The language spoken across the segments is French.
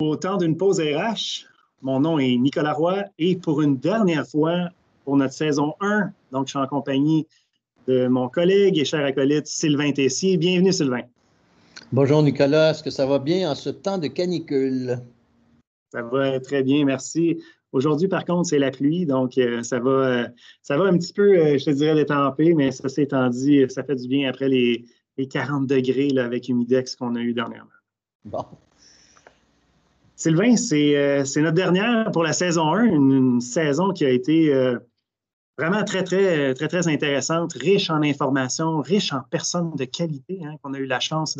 Au temps d'une pause RH, mon nom est Nicolas Roy et pour une dernière fois, pour notre saison 1, donc je suis en compagnie de mon collègue et cher acolyte Sylvain Tessier. Bienvenue Sylvain. Bonjour Nicolas, est-ce que ça va bien en ce temps de canicule? Ça va très bien, merci. Aujourd'hui, par contre, c'est la pluie, donc euh, ça, va, euh, ça va un petit peu, euh, je te dirais, détemper, mais ça s'étant dit, ça fait du bien après les, 40 degrés là, avec Humidex qu'on a eu dernièrement. Bon. Sylvain, c'est notre dernière pour la saison 1, une, saison qui a été vraiment très, très, très, très intéressante, riche en informations, riche en personnes de qualité hein, qu'on a eu la chance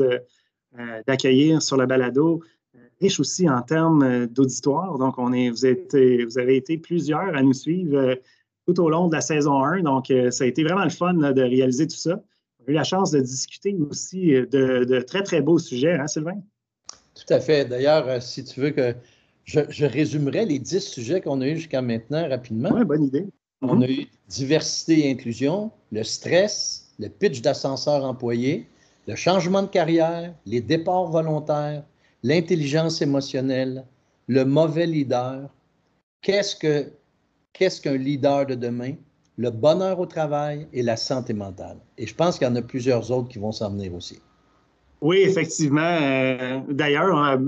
d'accueillir sur le balado riche aussi en termes euh, d'auditoire. Donc, vous, avez été plusieurs à nous suivre euh, tout au long de la saison 1. Donc, euh, ça a été vraiment le fun de réaliser tout ça. On a eu la chance de discuter aussi de, très, très beaux sujets, hein, Sylvain? Tout à fait. D'ailleurs, si tu veux que je, je résumerai les dix sujets qu'on a eus jusqu'à maintenant rapidement. Oui, bonne idée. On a eu diversité et inclusion, le stress, le pitch d'ascenseur employé, le changement de carrière, les départs volontaires, l'intelligence émotionnelle, le mauvais leader, qu'est-ce que qu'est-ce qu'un leader de demain, le bonheur au travail et la santé mentale. Et je pense qu'il y en a plusieurs autres qui vont s'en venir aussi. Oui, effectivement. Euh, d'ailleurs,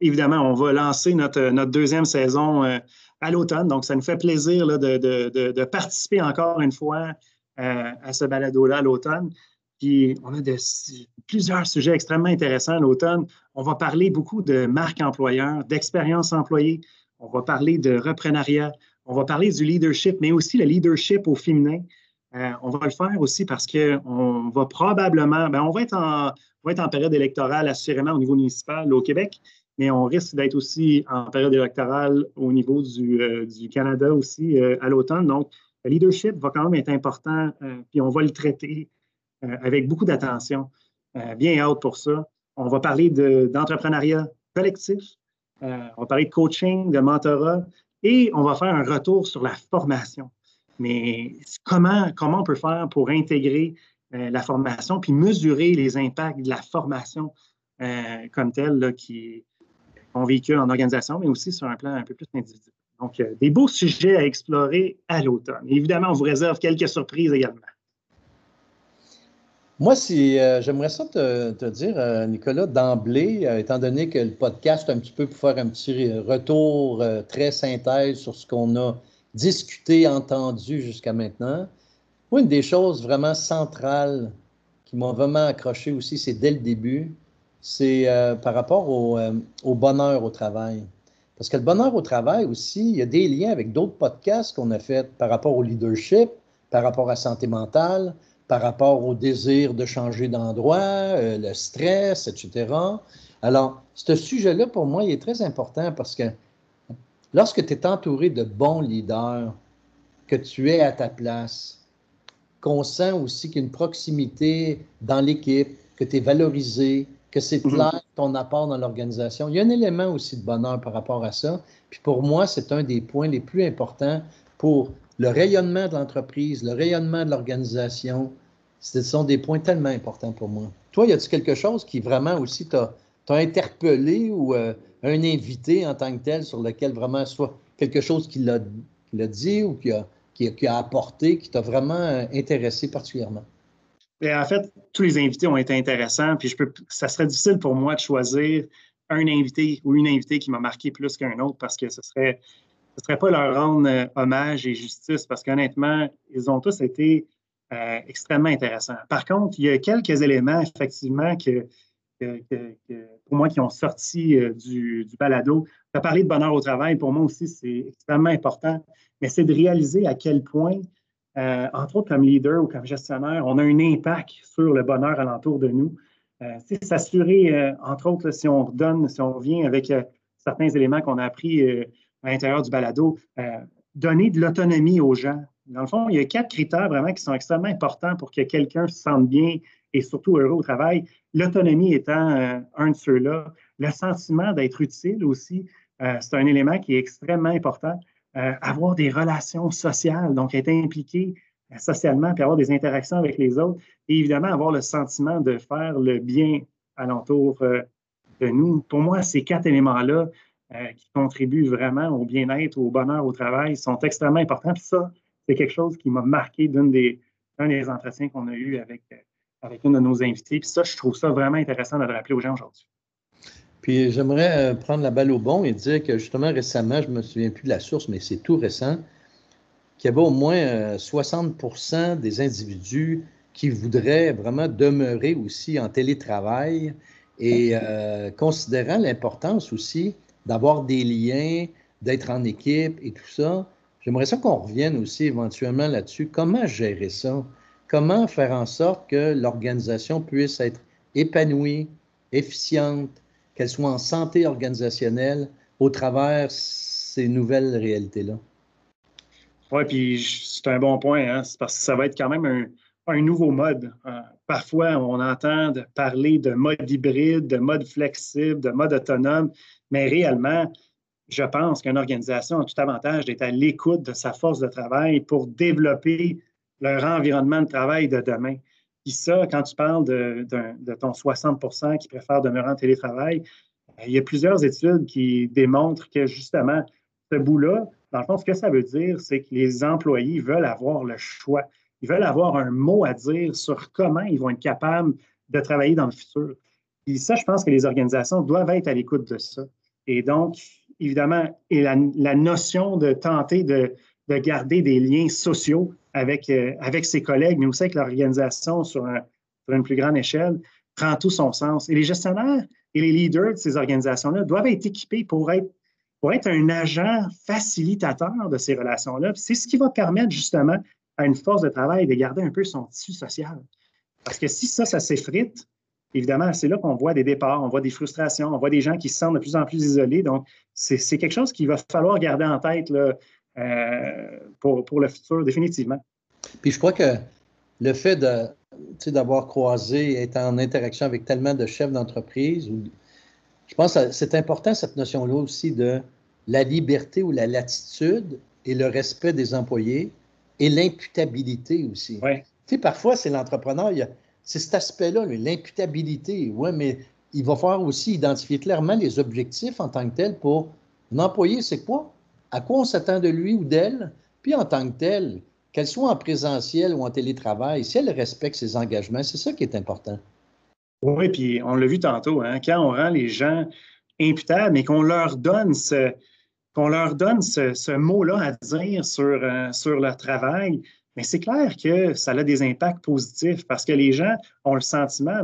évidemment, on va lancer notre, notre deuxième saison euh, à l'automne. Donc, ça nous fait plaisir de, de, de, participer encore une fois euh, à ce balado-là à l'automne. Puis on a plusieurs sujets extrêmement intéressants à l'automne. On va parler beaucoup de marque employeur, d'expérience employée. On va parler de reprenariat. On va parler du leadership, mais aussi le leadership au féminin. Euh, on va le faire aussi parce qu'on va probablement, ben on va être, en, va période électorale assurément au niveau municipal au Québec, mais on risque d'être aussi en période électorale au niveau du, euh, Canada aussi euh, à l'automne. Donc, le leadership va quand même être important, puis on va le traiter avec beaucoup d'attention. Bien hâte pour ça. On va parler d'entrepreneuriat collectif, on va parler de coaching, de mentorat et on va faire un retour sur la formation. Mais comment, comment on peut faire pour intégrer la formation puis mesurer les impacts de la formation comme telle qui qu'on véhicule en organisation, mais aussi sur un plan un peu plus individuel. Donc, des beaux sujets à explorer à l'automne. Évidemment, on vous réserve quelques surprises également. Moi, si euh, j'aimerais ça te, dire, euh, Nicolas, d'emblée, euh, étant donné que le podcast, un petit peu pour faire un petit retour très synthèse sur ce qu'on a discuté, entendu jusqu'à maintenant, une des choses vraiment centrales qui m'ont vraiment accroché aussi, c'est dès le début, c'est par rapport au, au, bonheur au travail. Parce que le bonheur au travail aussi, il y a des liens avec d'autres podcasts qu'on a fait par rapport au leadership, par rapport à santé mentale, par rapport au désir de changer d'endroit, euh, le stress, etc. Alors, ce sujet-là, pour moi, il est très important parce que lorsque tu es entouré de bons leaders, que tu es à ta place, qu'on sent aussi qu'il y a une proximité dans l'équipe, que tu es valorisé, que c'est mhm. clair ton apport dans l'organisation. Il y a un élément aussi de bonheur par rapport à ça. Puis pour moi, c'est un des points les plus importants pour le rayonnement de l'entreprise, le rayonnement de l'organisation, ce sont des points tellement importants pour moi. Toi, y a-t-il quelque chose qui vraiment aussi t'a interpellé ou euh, un invité en tant que tel sur lequel vraiment soit quelque chose qu'il a, dit ou qui a, apporté, qui t'a vraiment euh, intéressé particulièrement? en fait, tous les invités ont été intéressants, puis je peux, ça serait difficile pour moi de choisir un invité ou une invitée qui m'a marqué plus qu'un autre parce que ce serait ce serait pas leur rendre euh, hommage et justice parce qu'honnêtement, ils ont tous été extrêmement intéressants. Par contre, il y a quelques éléments, effectivement, que, pour moi qui ont sorti euh, du, balado. Tu as parlé de bonheur au travail, pour moi aussi, c'est extrêmement important, mais c'est de réaliser à quel point, entre autres comme leader ou comme gestionnaire, on a un impact sur le bonheur alentour de nous. c'est s'assurer, entre autres, si on redonne, si on revient avec certains éléments qu'on a appris à l'intérieur du balado, euh, donner de l'autonomie aux gens. Dans le fond, il y a quatre critères vraiment qui sont extrêmement importants pour que quelqu'un se sente bien et surtout heureux au travail. L'autonomie étant euh, un de ceux-là. Le sentiment d'être utile aussi, euh, c'est un élément qui est extrêmement important. avoir des relations sociales, donc être impliqué socialement, puis avoir des interactions avec les autres. Et évidemment, avoir le sentiment de faire le bien alentour de nous. Pour moi, ces quatre éléments-là, euh, qui contribuent vraiment au bien-être, au bonheur au travail sont extrêmement importants. Puis ça, c'est quelque chose qui m'a marqué d'un des, des entretiens qu'on a eu avec, euh, avec une de nos invités. Puis ça, je trouve ça vraiment intéressant de le rappeler aux gens aujourd'hui. Puis j'aimerais euh, prendre la balle au bon et dire que justement récemment, je ne me souviens plus de la source, mais c'est tout récent, qu'il y avait au moins 60% des individus qui voudraient vraiment demeurer aussi en télétravail et considérant l'importance aussi d'avoir des liens, d'être en équipe et tout ça. J'aimerais ça qu'on revienne aussi éventuellement là-dessus. Comment gérer ça? Comment faire en sorte que l'organisation puisse être épanouie, efficiente, qu'elle soit en santé organisationnelle au travers ces nouvelles réalités-là? Oui, puis c'est un bon point, hein? parce que ça va être quand même un, un nouveau mode. Euh, parfois, on entend parler de mode hybride, de mode flexible, de mode autonome, mais réellement, je pense qu'une organisation a tout avantage d'être à l'écoute de sa force de travail pour développer leur environnement de travail de demain. Puis ça, quand tu parles de, ton 60% qui préfèrent demeurer en télétravail, il y a plusieurs études qui démontrent que justement, ce bout-là, dans le fond, ce que ça veut dire, c'est que les employés veulent avoir le choix. Ils veulent avoir un mot à dire sur comment ils vont être capables de travailler dans le futur. Et ça, je pense que les organisations doivent être à l'écoute de ça. Et donc, évidemment, et la, notion de tenter de, garder des liens sociaux avec, euh, avec ses collègues, mais aussi avec l'organisation sur, une plus grande échelle, prend tout son sens. Et les gestionnaires et les leaders de ces organisations-là doivent être équipés pour être, pour être un agent facilitateur de ces relations-là. C'est ce qui va permettre justement à une force de travail de garder un peu son tissu social. Parce que si ça, ça s'effrite, évidemment, c'est là qu'on voit des départs, on voit des frustrations, on voit des gens qui se sentent de plus en plus isolés. Donc, c'est quelque chose qu'il va falloir garder en tête là, pour, pour, le futur, définitivement. Puis je crois que le fait d'avoir croisé, être en interaction avec tellement de chefs d'entreprise, je pense que c'est important cette notion-là aussi de la liberté ou la latitude et le respect des employés et l'imputabilité aussi. Tu sais, parfois, c'est l'entrepreneur, c'est cet aspect-là, l'imputabilité. Oui, mais il va falloir aussi identifier clairement les objectifs en tant que tel pour un employé, c'est quoi? À quoi on s'attend de lui ou d'elle? Puis en tant que tel, qu'elle soit en présentiel ou en télétravail, si elle respecte ses engagements, c'est ça qui est important. Oui, puis on l'a vu tantôt, hein, quand on rend les gens imputables, mais qu'on leur donne ce, qu'on leur donne ce, mot-là à dire sur, euh, sur leur travail, mais c'est clair que ça a des impacts positifs parce que les gens ont le sentiment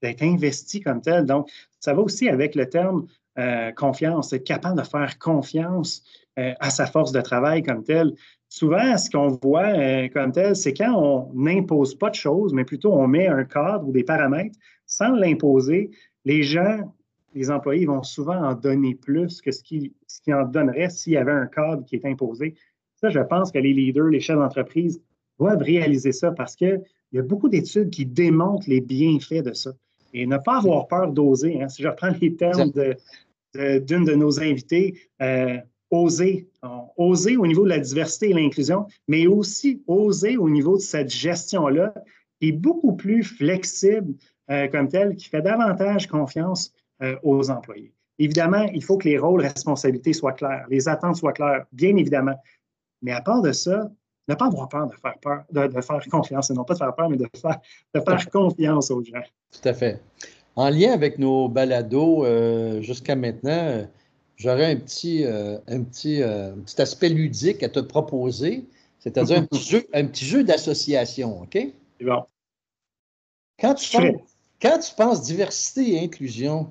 d'être investis comme tel. Donc, ça va aussi avec le terme euh, confiance, être capable de faire confiance euh, à sa force de travail comme tel. Souvent, ce qu'on voit comme tel, c'est quand on n'impose pas de choses, mais plutôt on met un cadre ou des paramètres sans l'imposer, les gens les employés vont souvent en donner plus que ce qu'ils en donneraient s'il y avait un cadre qui est imposé. Ça, je pense que les leaders, les chefs d'entreprise doivent réaliser ça parce qu'il y a beaucoup d'études qui démontrent les bienfaits de ça. Et ne pas avoir peur d'oser. Hein. Si je reprends les termes d'une de, nos invités, euh, oser. oser au niveau de la diversité et l'inclusion, mais aussi oser au niveau de cette gestion-là qui est beaucoup plus flexible euh, comme telle, qui fait davantage confiance euh, aux employés. Évidemment, il faut que les rôles responsabilités soient clairs, les attentes soient claires, bien évidemment. Mais à part de ça, ne pas avoir peur de faire peur, de, faire confiance, et non pas de faire peur, mais de faire, de faire confiance aux gens. Tout à fait. En lien avec nos balados jusqu'à maintenant, j'aurais un petit, un, petit, petit aspect ludique à te proposer, c'est-à-dire un petit jeu, un petit jeu d'association, OK? C'est bon. Quand tu, penses, quand tu penses diversité et inclusion,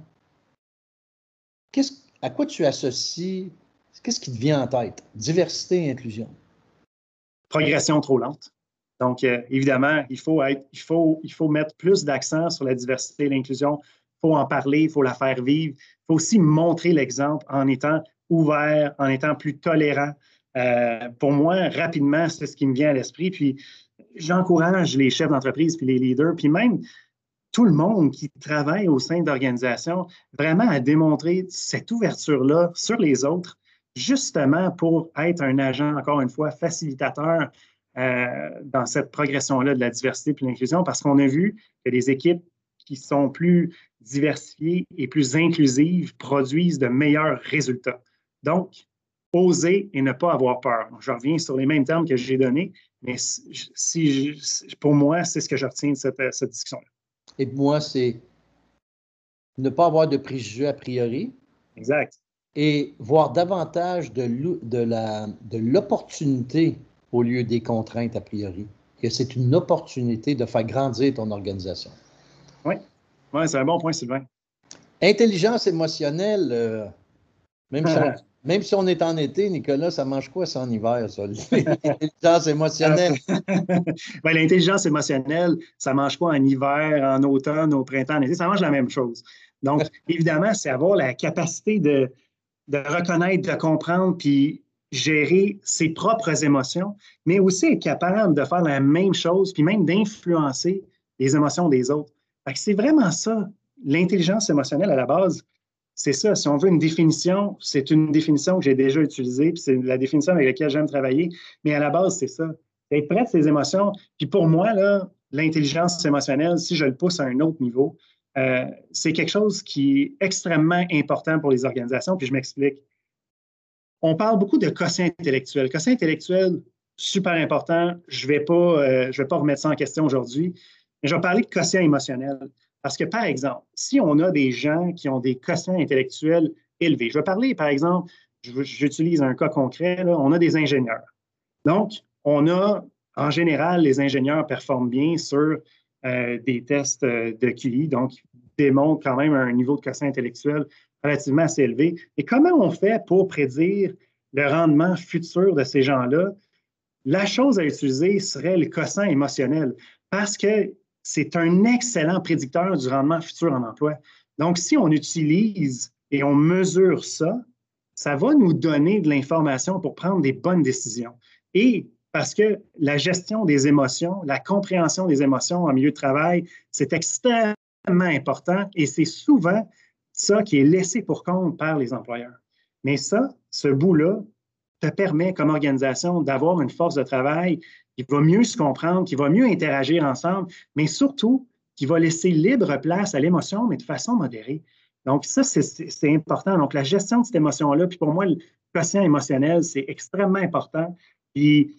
à quoi tu associes, qu'est-ce qui te vient en tête? Diversité et inclusion. Progression trop lente. Donc, euh, évidemment, il faut, être, il, faut, il faut mettre plus d'accent sur la diversité et l'inclusion. Faut en parler, il faut la faire vivre. Il faut aussi montrer l'exemple en étant ouvert, en étant plus tolérant. Euh, pour moi, rapidement, c'est ce qui me vient à l'esprit. Puis, j'encourage les chefs d'entreprise, puis les leaders, puis même tout le monde qui travaille au sein d'organisations vraiment à démontrer cette ouverture-là sur les autres, justement pour être un agent, encore une fois, facilitateur euh, dans cette progression-là de la diversité et l'inclusion, parce qu'on a vu que les équipes qui sont plus diversifiées et plus inclusives produisent de meilleurs résultats. Donc, oser et ne pas avoir peur. Je reviens sur les mêmes termes que j'ai donnés, mais si, pour moi, c'est ce que je retiens de cette, cette discussion-là. Et moi, c'est ne pas avoir de préjugés a priori. Exact. Et voir davantage de l'opportunité au lieu des contraintes a priori. Que c'est une opportunité de faire grandir ton organisation. Oui, ouais, c'est un bon point, Sylvain. Intelligence émotionnelle, euh, même, si on, même, si on, est en été, Nicolas, ça mange quoi ça en hiver, ça? L'intelligence émotionnelle. Ben, l'intelligence émotionnelle, ça mange quoi en hiver, en automne, au printemps, en été? Ça mange la même chose. Donc, évidemment, c'est avoir la capacité de, de reconnaître, de comprendre, puis gérer ses propres émotions, mais aussi être capable de faire la même chose, puis même d'influencer les émotions des autres. C'est vraiment ça, l'intelligence émotionnelle à la base. C'est ça, si on veut une définition, c'est une définition que j'ai déjà utilisée, puis c'est la définition avec laquelle j'aime travailler, mais à la base, c'est ça. Être près de ses émotions. Puis pour moi, l'intelligence émotionnelle, si je le pousse à un autre niveau, euh, c'est quelque chose qui est extrêmement important pour les organisations, puis je m'explique on parle beaucoup de quotient intellectuel. Quotient intellectuel, super important. Je ne vais, euh, vais pas remettre ça en question aujourd'hui, mais je vais parler de quotient émotionnel. Parce que, par exemple, si on a des gens qui ont des quotients intellectuels élevés, je vais parler, par exemple, j'utilise un cas concret, on a des ingénieurs. Donc, on a, en général, les ingénieurs performent bien sur euh, des tests euh, de QI, donc démontrent quand même un niveau de quotient intellectuel relativement assez élevé. Et comment on fait pour prédire le rendement futur de ces gens-là? La chose à utiliser serait le quotient émotionnel parce que c'est un excellent prédicteur du rendement futur en emploi. Donc, si on utilise et on mesure ça, ça va nous donner de l'information pour prendre des bonnes décisions. Et parce que la gestion des émotions, la compréhension des émotions en milieu de travail, c'est extrêmement important et c'est souvent ça qui est laissé pour compte par les employeurs. Mais ça, ce bout-là, te permet comme organisation d'avoir une force de travail qui va mieux se comprendre, qui va mieux interagir ensemble, mais surtout qui va laisser libre place à l'émotion, mais de façon modérée. Donc, ça, c'est important. Donc, la gestion de cette émotion-là, puis pour moi, le quotient émotionnel, c'est extrêmement important. Puis,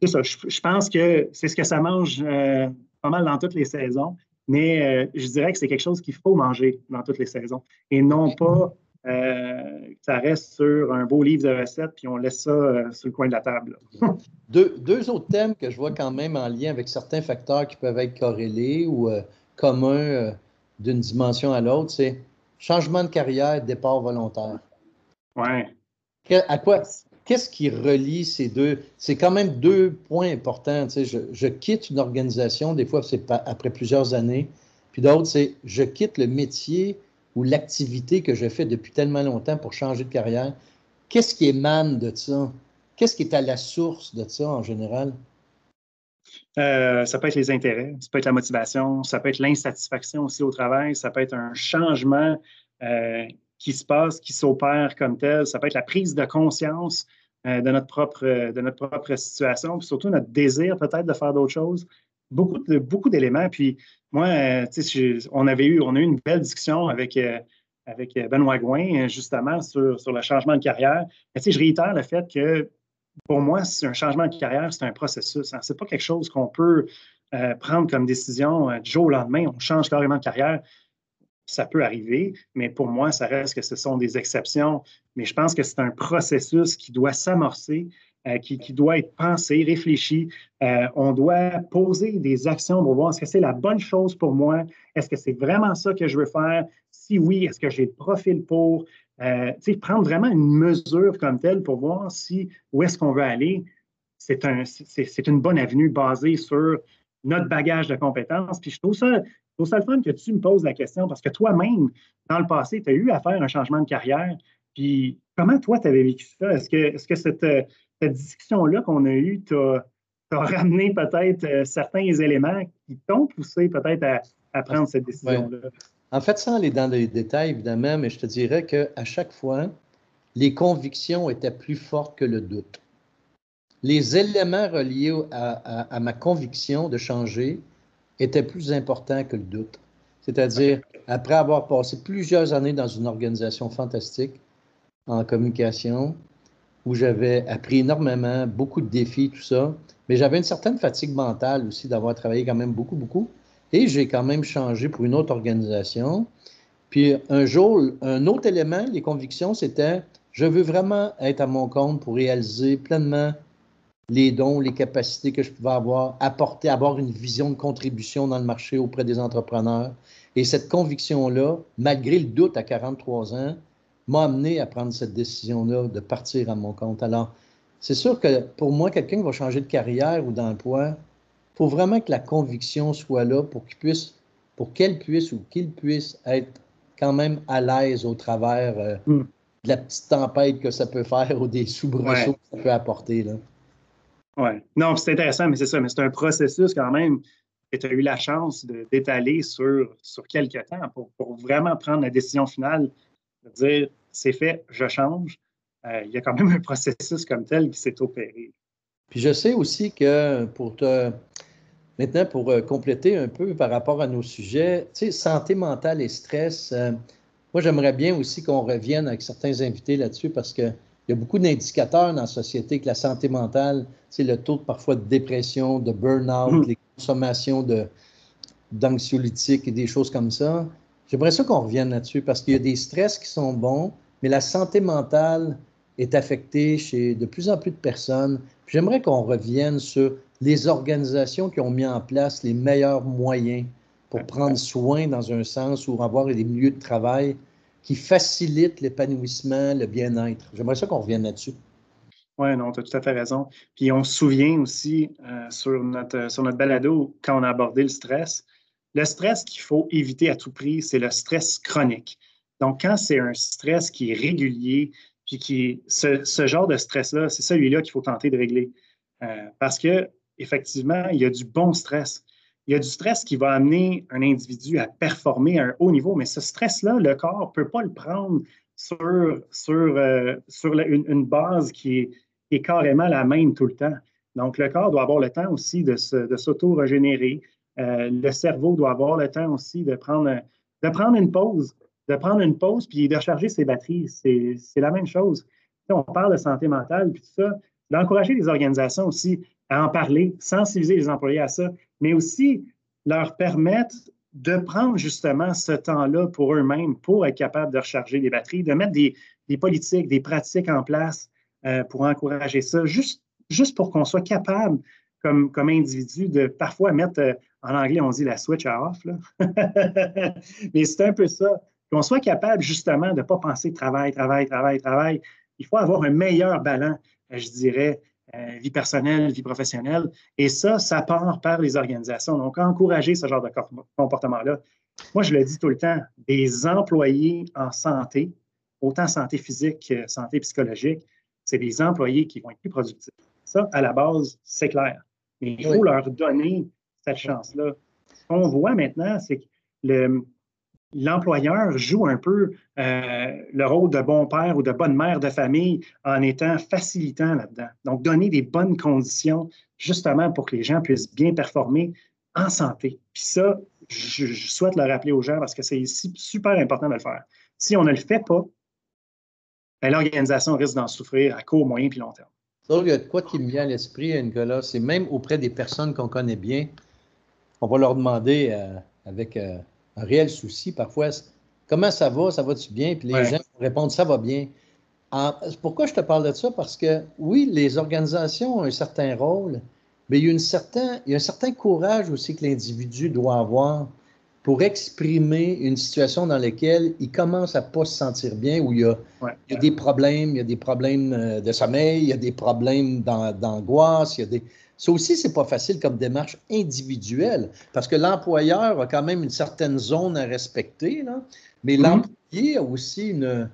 c'est ça, je, pense que c'est ce que ça mange euh, pas mal dans toutes les saisons mais euh, je dirais que c'est quelque chose qu'il faut manger dans toutes les saisons et non pas ça reste sur un beau livre de recettes puis on laisse ça euh, sur le coin de la table. deux, deux, autres thèmes que je vois quand même en lien avec certains facteurs qui peuvent être corrélés ou communs d'une dimension à l'autre, c'est changement de carrière, départ volontaire. Oui. À quoi, qu'est-ce qui relie ces deux? C'est quand même deux points importants. Tu sais, je, quitte une organisation, des fois c'est après plusieurs années, puis d'autres, c'est je quitte le métier ou l'activité que je fais depuis tellement longtemps pour changer de carrière. Qu'est-ce qui émane de ça? Qu'est-ce qui est à la source de ça en général? Euh, ça peut être les intérêts, ça peut être la motivation, ça peut être l'insatisfaction aussi au travail, ça peut être un changement euh, qui se passe, qui s'opère comme tel. Ça peut être la prise de conscience euh, de, notre propre, de notre propre situation, puis surtout notre désir peut-être de faire d'autres choses. Beaucoup, de, beaucoup d'éléments. Puis moi, euh, on avait eu, on a eu une belle discussion avec, euh, avec Benoît Gouin, justement, sur, sur le changement de carrière. Je réitère le fait que pour moi, c'est un changement de carrière, c'est un processus. Hein. Ce n'est pas quelque chose qu'on peut prendre comme décision du jour au lendemain. On change carrément de carrière ça peut arriver, mais pour moi, ça reste que ce sont des exceptions. Mais je pense que c'est un processus qui doit s'amorcer, euh, qui, doit être pensé, réfléchi. Euh, on doit poser des actions pour voir est-ce que c'est la bonne chose pour moi? Est-ce que c'est vraiment ça que je veux faire? Si oui, est-ce que j'ai le profil pour? Euh, prendre vraiment une mesure comme telle pour voir si où est-ce qu'on veut aller. C'est un, une bonne avenue basée sur notre bagage de compétences. Puis je trouve ça c'est ça le fun que tu me poses la question parce que toi-même, dans le passé, tu as eu à faire un changement de carrière. Puis comment toi, tu avais vécu ça? Est-ce que, est que cette, cette discussion-là qu'on a eue t'a ramené peut-être euh, certains éléments qui t'ont poussé peut-être à, prendre cette décision-là? En fait, sans aller dans les détails, évidemment, mais je te dirais qu'à chaque fois, les convictions étaient plus fortes que le doute. Les éléments reliés à ma conviction de changer était plus important que le doute. C'est-à-dire, après avoir passé plusieurs années dans une organisation fantastique en communication, où j'avais appris énormément, beaucoup de défis, tout ça, mais j'avais une certaine fatigue mentale aussi d'avoir travaillé quand même beaucoup, beaucoup. Et j'ai quand même changé pour une autre organisation. Puis un jour, un autre élément, les convictions, c'était je veux vraiment être à mon compte pour réaliser pleinement les dons, les capacités que je pouvais avoir, apporter, avoir une vision de contribution dans le marché auprès des entrepreneurs. Et cette conviction-là, malgré le doute à 43 ans, m'a amené à prendre cette décision-là de partir à mon compte. Alors, c'est sûr que pour moi, quelqu'un qui va changer de carrière ou d'emploi, il faut vraiment que la conviction soit là pour qu'il puisse, pour qu'elle puisse ou qu'il puisse être quand même à l'aise au travers euh, hmm. de la petite tempête que ça peut faire ou des soubresauts que ça peut apporter. Là. Oui. Non, c'est intéressant, mais c'est ça. Mais c'est un processus quand même que tu as eu la chance d'étaler sur, sur quelques temps pour, vraiment prendre la décision finale de dire c'est fait, je change. Euh, il y a quand même un processus comme tel qui s'est opéré. Puis je sais aussi que pour te. Maintenant, pour euh, compléter un peu par rapport à nos sujets, tu sais, santé mentale et stress, euh, moi, j'aimerais bien aussi qu'on revienne avec certains invités là-dessus parce que il y a beaucoup d'indicateurs dans la société que la santé mentale, c'est le taux de, parfois de dépression, de burn-out, mm. les consommations d'anxiolytiques et des choses comme ça. J'aimerais ça qu'on revienne là-dessus parce qu'il y a des stress qui sont bons, mais la santé mentale est affectée chez de plus en plus de personnes. J'aimerais qu'on revienne sur les organisations qui ont mis en place les meilleurs moyens pour prendre soin dans un sens ou avoir des milieux de travail qui facilite l'épanouissement, le bien-être. J'aimerais ça qu'on revienne là-dessus. Oui, non, tu as tout à fait raison. Puis on se souvient aussi euh, sur, notre, sur notre balado, quand on a abordé le stress, le stress qu'il faut éviter à tout prix, c'est le stress chronique. Donc, quand c'est un stress qui est régulier, puis qui ce, ce genre de stress-là, c'est celui-là qu'il faut tenter de régler. Euh, parce que effectivement, il y a du bon stress il y a du stress qui va amener un individu à performer à un haut niveau, mais ce stress-là, le corps ne peut pas le prendre sur, sur, euh, sur une, base qui est, carrément la même tout le temps. Donc, le corps doit avoir le temps aussi de, s'auto-régénérer. Euh, le cerveau doit avoir le temps aussi de prendre, de prendre une pause, de prendre une pause puis de charger ses batteries. C'est la même chose. on parle de santé mentale, puis tout ça, d'encourager les organisations aussi à en parler, sensibiliser les employés à ça, mais aussi leur permettre de prendre justement ce temps-là pour eux-mêmes, pour être capable de recharger les batteries, de mettre des, politiques, des pratiques en place euh, pour encourager ça, juste, juste pour qu'on soit capable, comme, comme individu, de parfois mettre, euh, en anglais, on dit la switch off, mais c'est un peu ça, qu'on soit capable justement de ne pas penser travail, travail, travail, travail. Il faut avoir un meilleur ballon, je dirais, euh, vie personnelle, vie professionnelle. Et ça, ça part par les organisations. Donc, encourager ce genre de comportement-là. Moi, je le dis tout le temps, des employés en santé, autant santé physique que santé psychologique, c'est des employés qui vont être plus productifs. Ça, à la base, c'est clair. Mais il faut leur donner cette chance-là. Ce qu'on voit maintenant, c'est que le, l'employeur joue un peu euh, le rôle de bon père ou de bonne mère de famille en étant facilitant là-dedans. Donc, donner des bonnes conditions justement pour que les gens puissent bien performer en santé. Puis ça, je, souhaite le rappeler aux gens parce que c'est super important de le faire. Si on ne le fait pas, ben, l'organisation risque d'en souffrir à court, moyen puis long terme. Donc, il y a quoi qui me vient à l'esprit, Nicolas, c'est même auprès des personnes qu'on connaît bien, on va leur demander euh, avec... Euh, un réel souci parfois, Comment ça va? Ça va-tu bien? Puis les gens répondent Ça va bien. pourquoi je te parle de ça? Parce que oui, les organisations ont un certain rôle, mais il y a, une certain, il y a un certain courage aussi que l'individu doit avoir pour exprimer une situation dans laquelle il commence à pas se sentir bien, où il y a, il y a des problèmes, il y a des problèmes euh, de sommeil, il y a des problèmes d'angoisse, il y a des... Ça aussi, c'est pas facile comme démarche individuelle, parce que l'employeur a quand même une certaine zone à respecter, là, mais mm-hmm. l'employé a aussi une...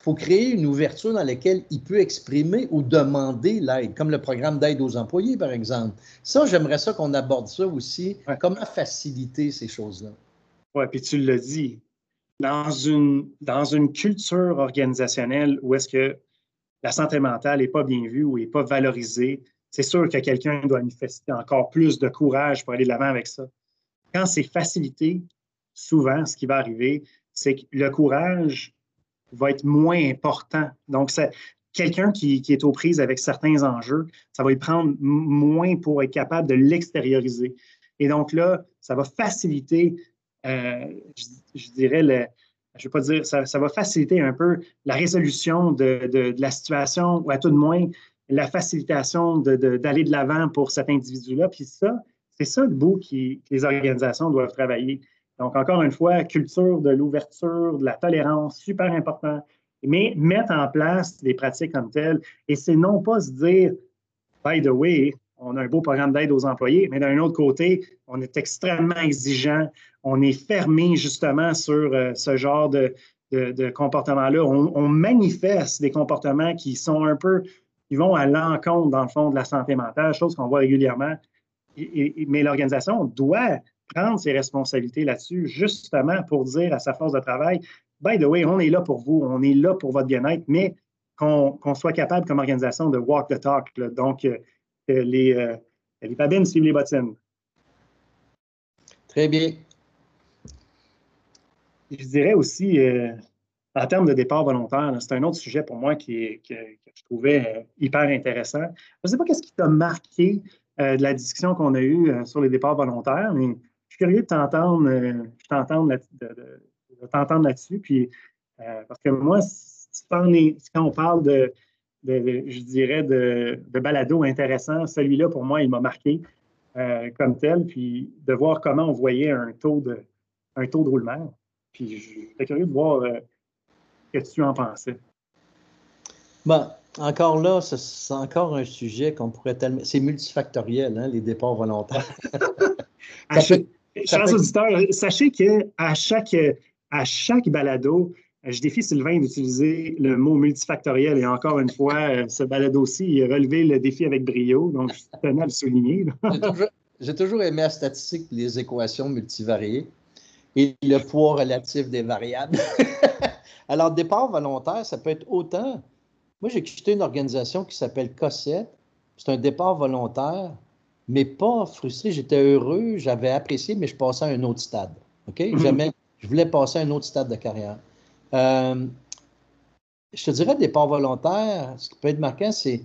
Il faut créer une ouverture dans laquelle il peut exprimer ou demander l'aide, comme le programme d'aide aux employés, par exemple. Ça, j'aimerais ça qu'on aborde ça aussi. Comment faciliter ces choses-là? Oui, puis tu l'as dit, dans une, dans une culture organisationnelle où est-ce que la santé mentale n'est pas bien vue ou n'est pas valorisée, c'est sûr que quelqu'un doit manifester encore plus de courage pour aller de l'avant avec ça. Quand c'est facilité, souvent, ce qui va arriver, c'est que le courage va être moins important. Donc, quelqu'un qui, est aux prises avec certains enjeux, ça va y prendre moins pour être capable de l'extérioriser. Et donc là, ça va faciliter euh, je, dirais, je ne vais pas dire, ça, va faciliter un peu la résolution de, la situation, ou à tout de moins, la facilitation d'aller de, l'avant pour cet individu-là. Puis ça, c'est ça le bout que les organisations doivent travailler. Donc, encore une fois, culture de l'ouverture, de la tolérance, super important. Mais mettre en place des pratiques comme telles, et c'est non pas se dire, by the way, on a un beau programme d'aide aux employés, mais d'un autre côté, on est extrêmement exigeant, on est fermé justement sur euh, ce genre de, comportement-là. On, manifeste des comportements qui sont un peu, qui vont à l'encontre, dans le fond, de la santé mentale, chose qu'on voit régulièrement. mais l'organisation doit prendre ses responsabilités là-dessus, justement pour dire à sa force de travail, by the way, on est là pour vous, on est là pour votre bien-être, mais qu'on soit capable comme organisation de walk the talk. Donc, euh, les, euh, les babines suivent les bottines. Très bien. Je dirais aussi, euh, en termes de départ volontaire, c'est un autre sujet pour moi qui, que, je trouvais euh, hyper intéressant. Je ne sais pas qu'est-ce qui t'a marqué de la discussion qu'on a eue sur les départs volontaires, mais je suis curieux de t'entendre, là-dessus. Puis, parce que moi, quand on parle de, je dirais, de, de balado intéressant. Celui-là, pour moi, il m'a marqué euh, comme tel. Puis de voir comment on voyait un taux de, un taux de roulement. Puis j'étais curieux de voir euh, ce que tu en pensais. Bon, encore là, c'est encore un sujet qu'on pourrait tellement. C'est multifactoriel, hein, les départs volontaires. chers auditeurs, sachez qu'à chaque, à chaque balado, je défie Sylvain d'utiliser le mot multifactoriel et encore une fois, euh, ce balado aussi, il a relevé le défi avec brio, donc je tenais à le souligner. J'ai toujours, aimé la statistique les équations multivariées et le poids relatif des variables. Alors, départ volontaire, ça peut être autant. Moi, j'ai quitté une organisation qui s'appelle COSET. C'est un départ volontaire, mais pas frustré. J'étais heureux, j'avais apprécié, mais je passais à un autre stade. OK? Mhm. je voulais passer à un autre stade de carrière. Euh, je te dirais, départ volontaire, ce qui peut être marquant, c'est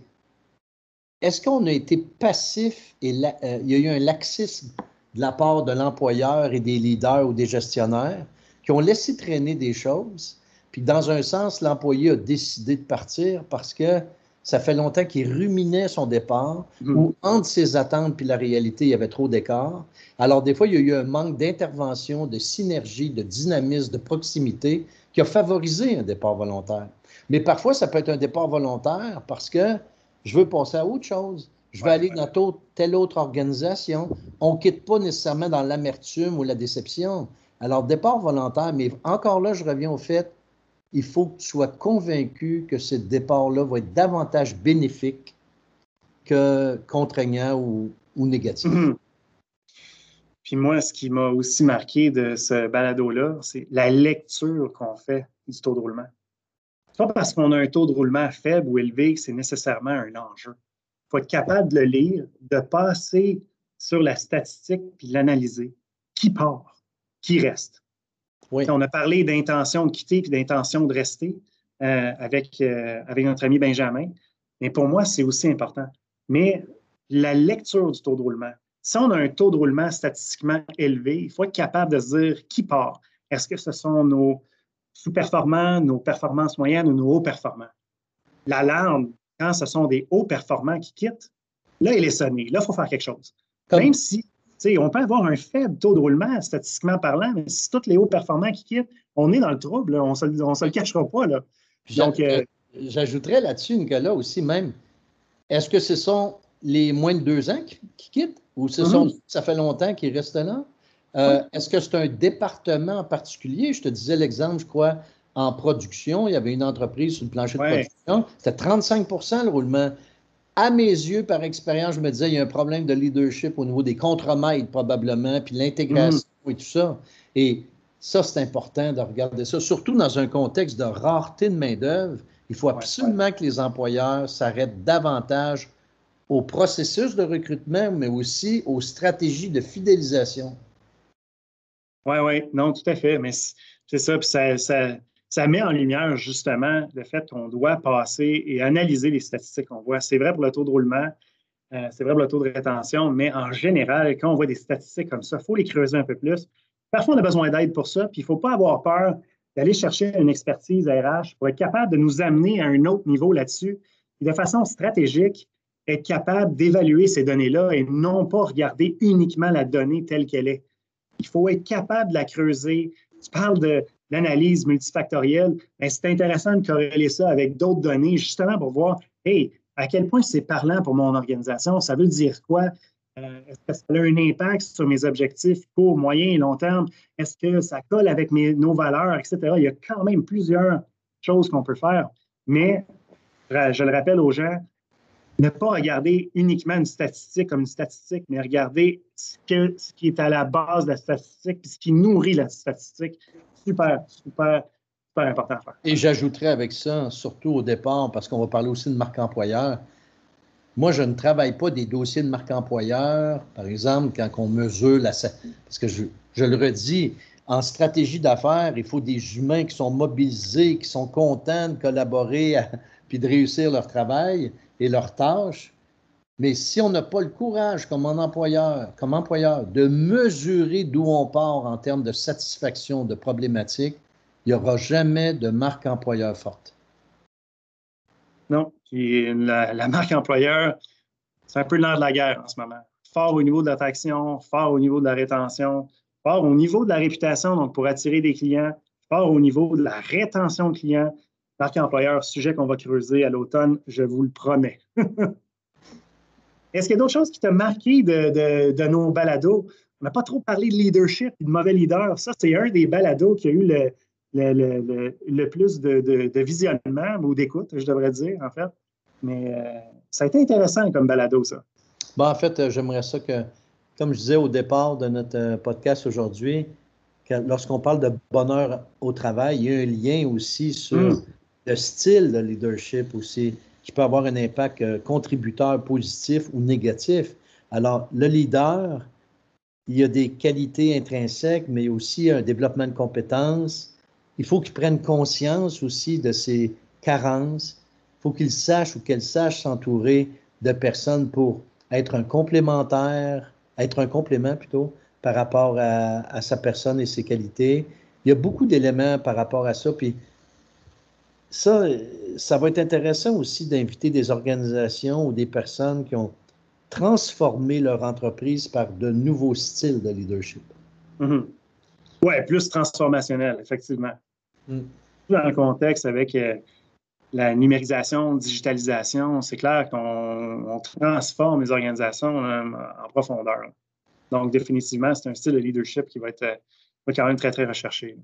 est-ce qu'on a été passif et euh, il y a eu un laxisme de la part de l'employeur et des leaders ou des gestionnaires qui ont laissé traîner des choses, puis dans un sens, l'employé a décidé de partir parce que ça fait longtemps qu'il ruminait son départ, mm-hmm. ou entre ses attentes puis la réalité, il y avait trop d'écart. Alors, des fois, il y a eu un manque d'intervention, de synergie, de dynamisme, de proximité qui a favorisé un départ volontaire. Mais parfois, ça peut être un départ volontaire parce que je veux passer à autre chose. Je vais aller dans telle autre organisation. On ne quitte pas nécessairement dans l'amertume ou la déception. Alors, départ volontaire, mais encore là, je reviens au fait, il faut que tu sois convaincu que ce départ-là va être davantage bénéfique que contraignant ou, négatif. Mm-hmm. Puis moi, ce qui m'a aussi marqué de ce balado-là, c'est la lecture qu'on fait du taux de roulement. C'est pas parce qu'on a un taux de roulement faible ou élevé que c'est nécessairement un enjeu. Il faut être capable de le lire, de passer sur la statistique puis l'analyser. Qui part? Qui reste? On a parlé d'intention de quitter puis d'intention de rester euh, avec, euh, avec notre ami Benjamin. Mais pour moi, c'est aussi important. Mais la lecture du taux de roulement, si on a un taux de roulement statistiquement élevé, il faut être capable de se dire qui part. Est-ce que ce sont nos, sous-performants, nos performances moyennes ou nos hauts performants. L'alarme, quand ce sont des hauts performants qui quittent, là, il est sonné. Là, il faut faire quelque chose. Même si, on peut avoir un faible taux de roulement, statistiquement parlant, mais si tous les hauts performants qui quittent, on est dans le trouble, on ne se, le cachera pas. Là. Donc, euh, J'ajouterais là-dessus, Nicolas, aussi même, est-ce que ce sont les moins de deux ans qui, quittent ou ce sont, mm-hmm. ça fait longtemps qu'ils restent là? Euh, est-ce que c'est un département en particulier? Je te disais l'exemple, je crois, en production. Il y avait une entreprise sur le plancher de production. C'était 35% le roulement. À mes yeux, par expérience, je me disais, il y a un problème de leadership au niveau des contremaîtres, probablement, puis l'intégration mm-hmm. et tout ça. Et ça, c'est important de regarder ça, surtout dans un contexte de rareté de main-d'œuvre. Il faut absolument que les employeurs s'arrêtent davantage au processus de recrutement, mais aussi aux stratégies de fidélisation. Oui, oui, non, tout à fait. Mais c'est ça, puis ça, ça, met en lumière justement le fait qu'on doit passer et analyser les statistiques qu'on voit. C'est vrai pour le taux de roulement, euh, c'est vrai pour le taux de rétention, mais en général, quand on voit des statistiques comme ça, il faut les creuser un peu plus. Parfois, on a besoin d'aide pour ça, puis il ne faut pas avoir peur d'aller chercher une expertise RH pour être capable de nous amener à un autre niveau là-dessus, et de façon stratégique, être capable d'évaluer ces données-là et non pas regarder uniquement la donnée telle qu'elle est. Il faut être capable de la creuser. Tu parles de l'analyse multifactorielle, mais c'est intéressant de corréler ça avec d'autres données, justement pour voir, hey, à quel point c'est parlant pour mon organisation, ça veut dire quoi? Euh, est-ce que ça a un impact sur mes objectifs court, moyen et long terme? Est-ce que ça colle avec nos valeurs, etc.? Il y a quand même plusieurs choses qu'on peut faire. Mais, je le rappelle aux gens, ne pas regarder uniquement une statistique comme une statistique, mais regarder ce, ce qui est à la base de la statistique, puis ce qui nourrit la statistique. Super, super, super important à faire. Et j'ajouterais avec ça, surtout au départ, parce qu'on va parler aussi de marque employeur, moi, je ne travaille pas des dossiers de marque employeur, par exemple, quand on mesure la... Parce que je, le redis, en stratégie d'affaires, il faut des humains qui sont mobilisés, qui sont contents de collaborer puis de réussir leur travail et leurs tâches. Mais si on n'a pas le courage comme employeur, comme employeur de mesurer d'où on part en termes de satisfaction de problématiques, il n'y aura jamais de marque employeur forte. Non, la, marque employeur, c'est un peu l'air de la guerre en ce moment. Fort au niveau de l'attraction, fort au niveau de la rétention, fort au niveau de la réputation, donc pour attirer des clients, fort au niveau de la rétention de clients. Marque employeur, sujet qu'on va creuser à l'automne, je vous le promets. Est-ce qu'il y a d'autres choses qui t'ont marqué de, nos balados? On n'a pas trop parlé de leadership et de mauvais leader. Ça, c'est un des balados qui a eu le, le, plus de, visionnement ou d'écoute, je devrais dire, en fait. Mais euh, ça a été intéressant comme balado, ça. Bon, en fait, euh, j'aimerais ça que, comme je disais au départ de notre euh, podcast aujourd'hui, lorsqu'on parle de bonheur au travail, il y a un lien aussi sur hmm. le style de leadership aussi, qui peut avoir un impact contributeur positif ou négatif. Alors, le leader, il a des qualités intrinsèques, mais aussi un développement de compétences, il faut qu'ils prennent conscience aussi de ses carences. Il faut qu'ils sachent ou qu'elles sachent s'entourer de personnes pour être un complémentaire, être un complément plutôt par rapport à, sa personne et ses qualités. Il y a beaucoup d'éléments par rapport à ça. Puis ça, ça va être intéressant aussi d'inviter des organisations ou des personnes qui ont transformé leur entreprise par de nouveaux styles de leadership. Mm-hmm. Oui, plus transformationnel, effectivement. Mm. Dans le contexte avec euh, la numérisation, digitalisation, c'est clair qu'on transforme les organisations euh, en profondeur. Donc, définitivement, c'est un style de leadership qui va être, euh, quand même très, très recherché.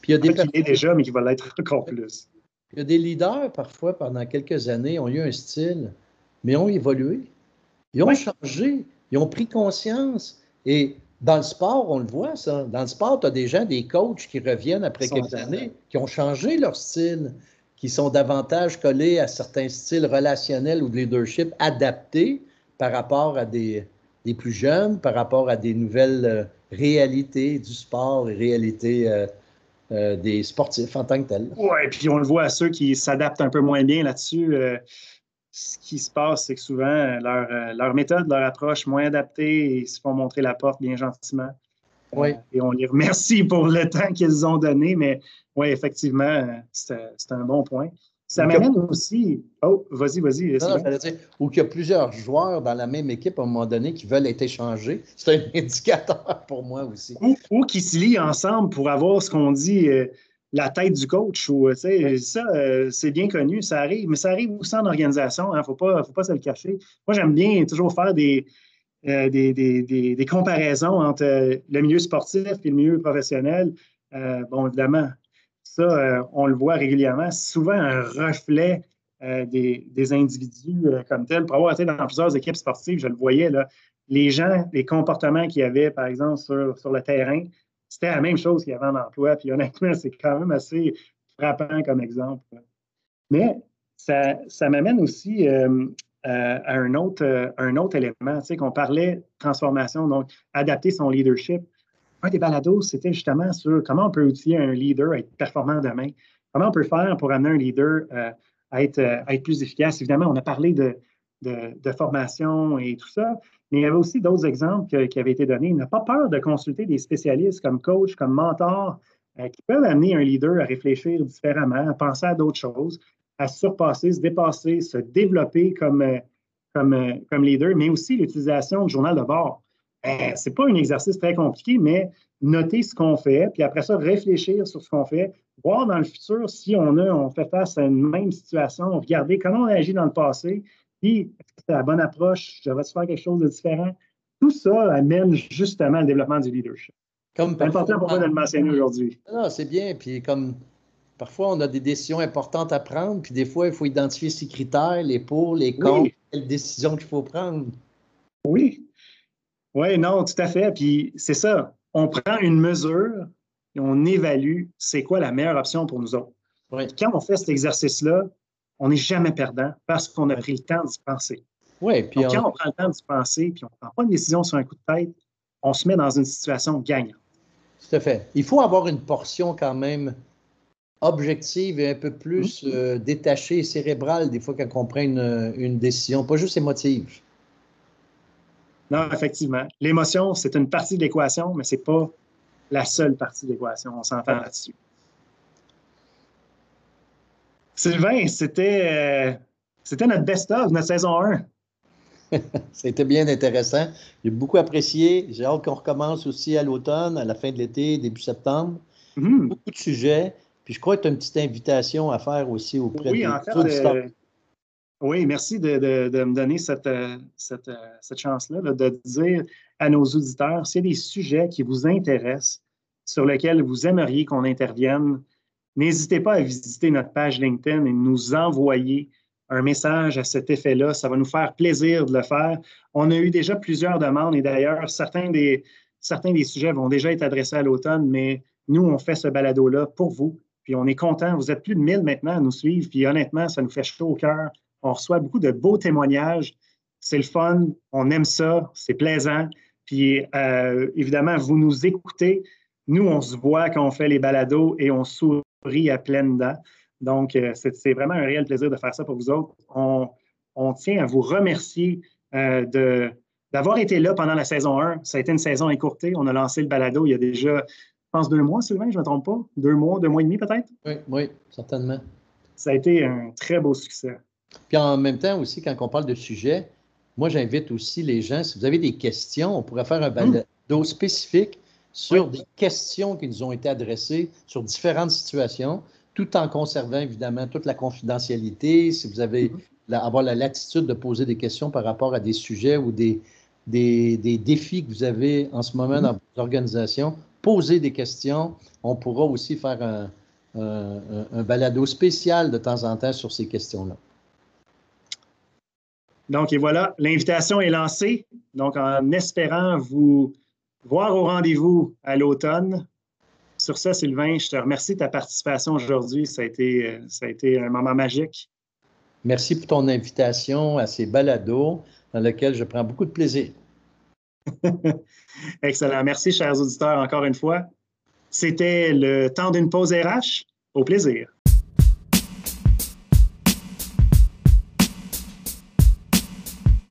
Puis il y a des qui déjà, mais qui va l'être encore plus. Il y a des leaders, parfois, pendant quelques années, ont eu un style, mais ont évolué. Ils ont changé. Ils ont pris conscience. Et dans le sport, on le voit, ça. Dans le sport, tu as des gens, des coachs qui reviennent après quelques années, qui ont changé leur style, qui sont davantage collés à certains styles relationnels ou de leadership adaptés par rapport à des, plus jeunes, par rapport à des nouvelles euh, réalités du sport réalités euh, euh, des sportifs en tant que tels. Oui, puis on le voit à ceux qui s'adaptent un peu moins bien là-dessus ce qui se passe, c'est que souvent, euh, leur, méthode, leur approche moins adaptée, ils se font montrer la porte bien gentiment. Oui. Et on les remercie pour le temps qu'ils ont donné, mais oui, effectivement, c'est un bon point. Ça m'amène aussi. Oh, vas-y, vas-y. Non, non, j'allais dire, ou qu'il y a plusieurs joueurs dans la même équipe à un moment donné qui veulent être échangés. C'est un indicateur pour moi aussi. Ou, qui se lient ensemble pour avoir ce qu'on dit euh, la tête du coach. Ou, ça, euh, c'est bien connu, ça arrive, mais ça arrive aussi en organisation. Il hein, ne faut pas, faut pas se le cacher. Moi, j'aime bien toujours faire des, euh, des, des, des, comparaisons entre le milieu sportif et le milieu professionnel. bon, évidemment, ça, euh, on le voit régulièrement, souvent un reflet euh, des, individus euh, comme tels. Pour avoir été dans plusieurs équipes sportives, je le voyais, là, les gens, les comportements qu'il y avait, par exemple, sur, le terrain, c'était la même chose qu'il y avait en emploi. Puis honnêtement, c'est quand même assez frappant comme exemple. Mais ça, m'amène aussi à un autre, un autre élément, tu sais, qu'on parlait transformation, donc adapter son leadership un des balados, c'était justement sur comment on peut outiller un leader à être performant demain. Comment on peut faire pour amener un leader euh, à, être, euh, plus efficace? Évidemment, on a parlé de, formation et tout ça, mais il y avait aussi d'autres exemples qui avaient été donnés. N'a pas peur de consulter des spécialistes comme coach, comme mentor, euh, qui peuvent amener un leader à réfléchir différemment, à penser à d'autres choses, à se surpasser, se dépasser, se développer comme, comme leader, mais aussi l'utilisation du journal de bord. Ben, ce n'est pas un exercice très compliqué, mais noter ce qu'on fait, puis après ça, réfléchir sur ce qu'on fait, voir dans le futur si on, a, on fait face à une même situation, regarder comment on a agi dans le passé, puis est-ce que c'est la bonne approche, je devrais faire quelque chose de différent? Tout ça amène justement le développement du leadership. C'est important pour moi de le mentionner aujourd'hui. Non, c'est bien. Puis comme parfois, on a des décisions importantes à prendre, puis des fois, il faut identifier ces critères, les pour, les contre, quelles décisions qu'il faut prendre. Oui, oui, non, tout à fait. Puis c'est ça. On prend une mesure et on évalue c'est quoi la meilleure option pour nous autres. Quand on fait cet exercice-là, on n'est jamais perdant parce qu'on a pris le temps d'y penser. Oui, puis quand on prend le temps d'y penser puis on ne prend pas une décision sur un coup de tête, on se met dans une situation gagnante. Tout à fait. Il faut avoir une portion quand même objective et un peu plus mm-hmm. euh, détachée et cérébrale des fois quand on prend une, une décision, pas juste émotive. Non, effectivement. L'émotion, c'est une partie de l'équation, mais ce n'est pas la seule partie de l'équation. On s'entend là-dessus. Sylvain, c'était, euh, c'était notre best-of, notre saison 1. C'était bien intéressant. J'ai beaucoup apprécié. J'ai hâte qu'on recommence aussi à l'automne, à la fin de l'été, début septembre. Mm-hmm. Beaucoup de sujets. Puis je crois que tu as une petite invitation à faire aussi auprès oui, en fait, oui, merci de, me donner cette, euh, euh, cette, chance-là, de dire à nos auditeurs s'il y a des sujets qui vous intéressent, sur lesquels vous aimeriez qu'on intervienne, n'hésitez pas à visiter notre page LinkedIn et nous envoyer un message à cet effet-là. Ça va nous faire plaisir de le faire. On a eu déjà plusieurs demandes et d'ailleurs, certains des, certains des sujets vont déjà être adressés à l'automne, mais nous, on fait ce balado-là pour vous. Puis on est content. Vous êtes plus de 1000 maintenant à nous suivre. Puis honnêtement, ça nous fait chaud au cœur on reçoit beaucoup de beaux témoignages. C'est le fun, on aime ça, c'est plaisant. Puis euh, évidemment, vous nous écoutez. Nous, on se voit quand on fait les balados et on sourit à pleines dents. Donc, euh, c'est vraiment un réel plaisir de faire ça pour vous autres. On, tient à vous remercier euh, de, d'avoir été là pendant la saison 1. Ça a été une saison écourtée. On a lancé le balado il y a déjà, je pense, deux mois, Sylvain, je ne me trompe pas? Deux mois, deux mois et demi peut-être? Oui, oui, certainement. Ça a été un très beau succès. Puis en même temps aussi, quand on parle de sujet, moi j'invite aussi les gens, si vous avez des questions, on pourrait faire un hmm. balado spécifique sur des questions qui nous ont été adressées sur différentes situations, tout en conservant évidemment toute la confidentialité. Si vous avez hmm. avoir la latitude de poser des questions par rapport à des sujets ou des, des, défis que vous avez en ce moment hmm. dans votre organisation, posez des questions. On pourra aussi faire un, un balado spécial de temps en temps sur ces questions-là. Donc, et voilà, l'invitation est lancée. Donc, en espérant vous voir au rendez-vous à l'automne. Sur ça, Sylvain, je te remercie de ta participation aujourd'hui. Ça, a été, euh, ça a été un moment magique. Merci pour ton invitation à ces balados dans lesquels je prends beaucoup de plaisir. Excellent. Merci, chers auditeurs, encore une fois. C'était le temps d'une pause RH. Au plaisir.